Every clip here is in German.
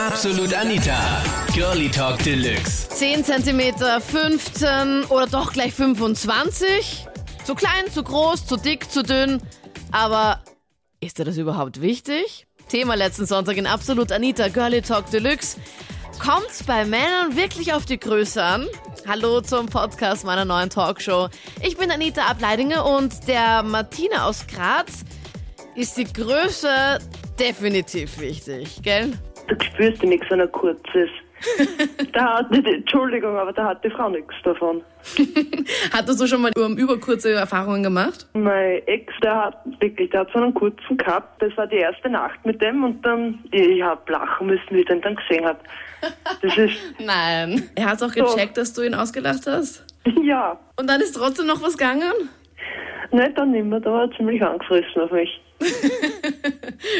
Absolut Anita. Girlie Talk Deluxe. 10 cm, 15 oder doch gleich 25? Zu klein, zu groß, zu dick, zu dünn. Aber ist dir das überhaupt wichtig? Thema letzten Sonntag in Absolut Anita Girlie Talk Deluxe. Kommt's bei Männern wirklich auf die Größe an? Hallo zum Podcast meiner neuen Talkshow. Ich bin Anita Ableidinger und der Martina aus Graz ist die Größe definitiv wichtig, gell? Du spürst nichts, wenn er kurz ist. da hat, Entschuldigung, aber da hat die Frau nichts davon. Hattest du schon mal um überkurze Erfahrungen gemacht? Mein Ex, der hat wirklich, der hat so einen kurzen gehabt. Das war die erste Nacht mit dem und dann, ich hab lachen müssen, wie ich den dann gesehen hab. Das ist, Nein. Er hat auch gecheckt, dass du ihn ausgelacht hast? ja, Und dann ist trotzdem noch was gegangen? nicht dann nimmer, da war er ziemlich angefressen auf mich.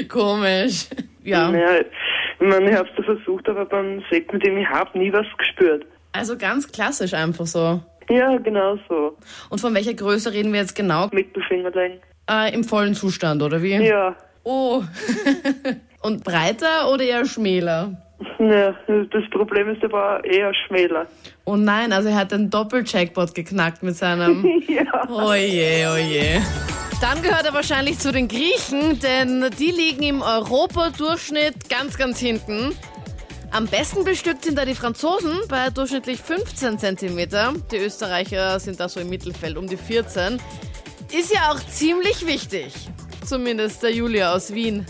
Komisch. Ja. Ja, ich meine, ich hab's da versucht, aber beim Sex mit ihm, ich hab nie was gespürt. Also ganz klassisch einfach so. Ja, genau so. Und von welcher Größe reden wir jetzt genau? Mittelfingerling. Äh, Im vollen Zustand, oder wie? Ja. Oh. Und breiter oder eher schmäler? Ja, das Problem ist, er war eher schmäler. Oh nein, also er hat den Doppel-Jackpot geknackt mit seinem... ja. Oje, oje. Dann gehört er wahrscheinlich zu den Griechen, denn die liegen im Europadurchschnitt ganz, ganz hinten. Am besten bestückt sind da die Franzosen bei durchschnittlich 15 cm. Die Österreicher sind da so im Mittelfeld um die 14. Ist ja auch ziemlich wichtig. Zumindest der Julia aus Wien.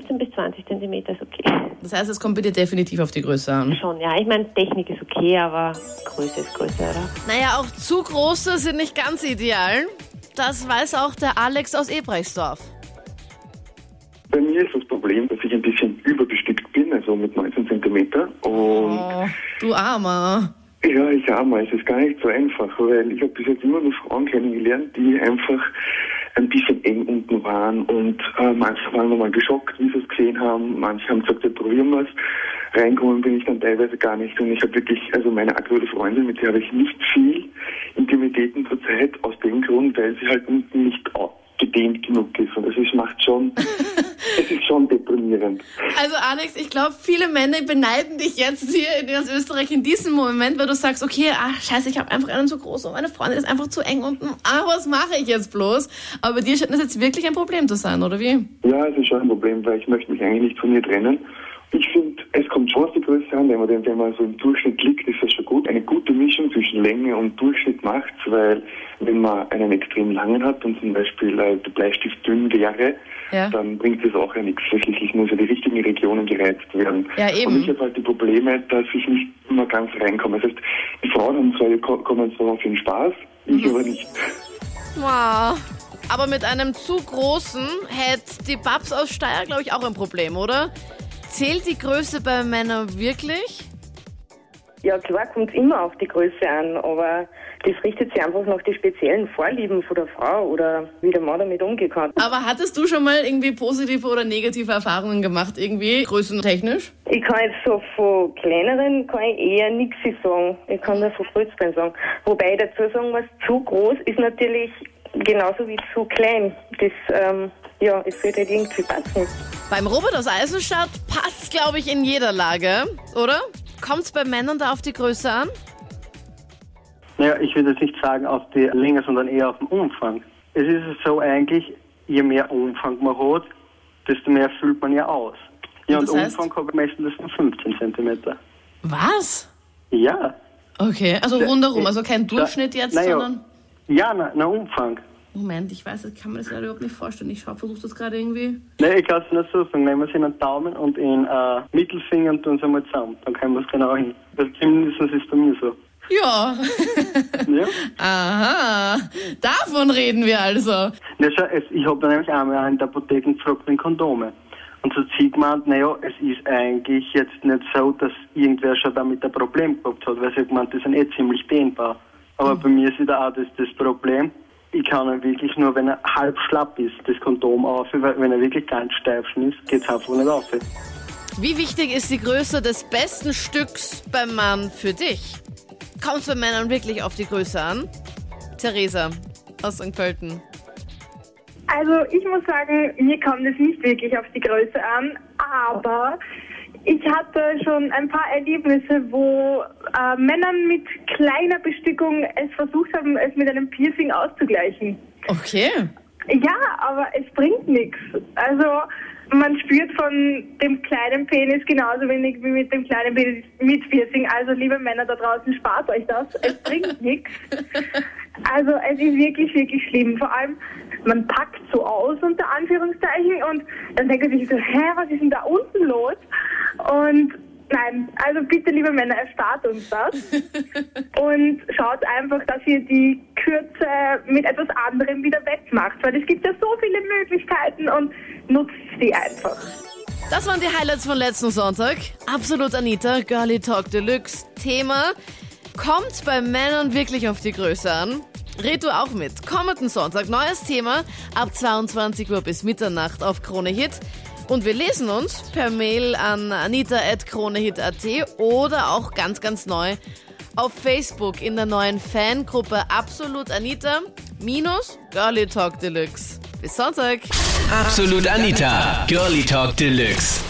15 bis 20 Zentimeter ist okay. Das heißt, es kommt dir definitiv auf die Größe an. Schon, ja. Ich meine, Technik ist okay, aber Größe ist Größe, oder? Naja, auch zu große sind nicht ganz ideal. Das weiß auch der Alex aus Ebrechtsdorf. Bei mir ist das Problem, dass ich ein bisschen überbestückt bin, also mit 19 Zentimeter. Und Oh, du Armer. ja, ich arme, es ist gar nicht so einfach, weil ich habe bis jetzt immer nur Frauen kennengelernt, die einfach ein bisschen eng unten waren und äh, manche waren nochmal geschockt, wie sie es gesehen haben. Manche haben gesagt, ja, probieren wir es. Reinkommen bin ich dann teilweise gar nicht und ich habe wirklich, also meine aktuelle Freundin, mit der habe ich nicht viel Intimitäten zurzeit, aus dem Grund, weil sie halt unten nicht au- gedehnt genug ist und das ist, macht schon, es ist schon deprimierend. Also Alex, ich glaube, viele Männer beneiden dich jetzt hier in ganz Österreich in diesem Moment, weil du sagst, okay, ach scheiße, ich habe einfach einen zu groß und meine Freundin ist einfach zu eng unten. Ah, was mache ich jetzt bloß? Aber dir scheint das jetzt wirklich ein Problem zu sein, oder wie? Ja, es ist schon ein Problem, weil ich möchte mich eigentlich nicht von ihr trennen. Ich finde, es kommt schon auf die Größe an, wenn man, wenn man so im Durchschnitt liegt, ist das schon gut. Eine gute Mischung zwischen Länge und Durchschnitt macht's, weil wenn man einen extrem langen hat und zum Beispiel äh, der Bleistift dünn wäre, Ja. dann bringt das auch ja nichts. Schließlich muss ja die richtigen Regionen gereizt werden. Ja, eben. Und ich habe halt die Probleme, dass ich nicht immer ganz reinkomme. Das heißt, die Frauen haben zwar, ko- kommen zwar auf den Spaß, ich aber nicht. Wow. Aber mit einem zu großen hätte die Babs aus Steyr, glaube ich, auch ein Problem, oder? Zählt die Größe bei Männern wirklich? Ja, klar kommt immer auf die Größe an, aber das richtet sich einfach nach den speziellen Vorlieben von der Frau oder wie der Mann damit umgehen kann. Aber hattest du schon mal irgendwie positive oder negative Erfahrungen gemacht, irgendwie größentechnisch? Ich kann jetzt so von kleineren kann ich eher nichts sagen. Ich kann nur von größeren sagen. Wobei ich dazu sagen muss, zu groß ist natürlich genauso wie zu klein. Das, ähm, ja, es wird halt irgendwie passen. Beim Robert aus Eisenstadt passt, glaube ich, in jeder Lage, oder? Kommt es bei Männern da auf die Größe an? Naja, ich würde jetzt nicht sagen auf die Länge, sondern eher auf den Umfang. Es ist so eigentlich, je mehr Umfang man hat, desto mehr füllt man ja aus. Ja, Und und? Umfang habe ich meistens nur 15 Zentimeter. Was? Ja. Okay, also rundherum, also kein Durchschnitt jetzt, naja. sondern... Ja, na, na Umfang. Moment, ich weiß, ich kann mir das leider überhaupt nicht vorstellen. Ich versuche das gerade irgendwie. Nein, ich kann es nicht so sagen. Nehmen wir es in den Daumen und in äh, Mittelfinger und tun es einmal zusammen. Dann können wir es genau hin. Weil zumindest ist es bei mir so. Ja. Ja. Aha. Davon reden wir also. Na, schau, es, ich habe nämlich einmal in der Apotheke gefragt wegen Kondome. Und so hat sie gemeint, naja, es ist eigentlich jetzt nicht so, dass irgendwer schon damit ein Problem gehabt hat, weil sie hat gemeint, die sind eh ziemlich dehnbar. Aber bei mir ist wieder auch das, das Problem, ich kann ihn wirklich nur, wenn er halb schlapp ist, das Kondom auf, weil wenn er wirklich ganz steif ist, geht es einfach nicht auf. Wie wichtig ist die Größe des besten Stücks beim Mann für dich? Kommt es bei Männern wirklich auf die Größe an? Theresa aus St. Pölten. Also ich muss sagen, mir kommt es nicht wirklich auf die Größe an, aber ich hatte schon ein paar Erlebnisse, wo äh, Männern mit kleiner Bestückung es versucht haben, es mit einem Piercing auszugleichen. Okay. Ja, aber es bringt nichts. Also man spürt von dem kleinen Penis genauso wenig wie mit dem kleinen Penis mit Piercing. Also liebe Männer da draußen, spart euch das. Es bringt nichts. Also es ist wirklich, wirklich schlimm. Vor allem, man packt so aus unter Anführungszeichen und dann denkt man sich so, hä, was ist denn da unten los? Und nein, also bitte liebe Männer, erspart uns das. und schaut einfach, dass ihr die Kürze mit etwas anderem wieder wettmacht. Weil es gibt ja so viele Möglichkeiten und nutzt sie einfach. Das waren die Highlights von letzten Sonntag. Absolut Anita, Girly Talk Deluxe. Thema, kommt bei Männern wirklich auf die Größe an? Red du auch mit. Kommenden Sonntag, neues Thema, ab 22 Uhr bis Mitternacht auf Krone Hit. Und wir lesen uns per Mail an anita.kronehit.at oder auch ganz, ganz neu auf Facebook in der neuen Fangruppe Absolut Anita minus Girly Talk Deluxe. Bis Sonntag. Absolut Anita, Girlie Talk Deluxe.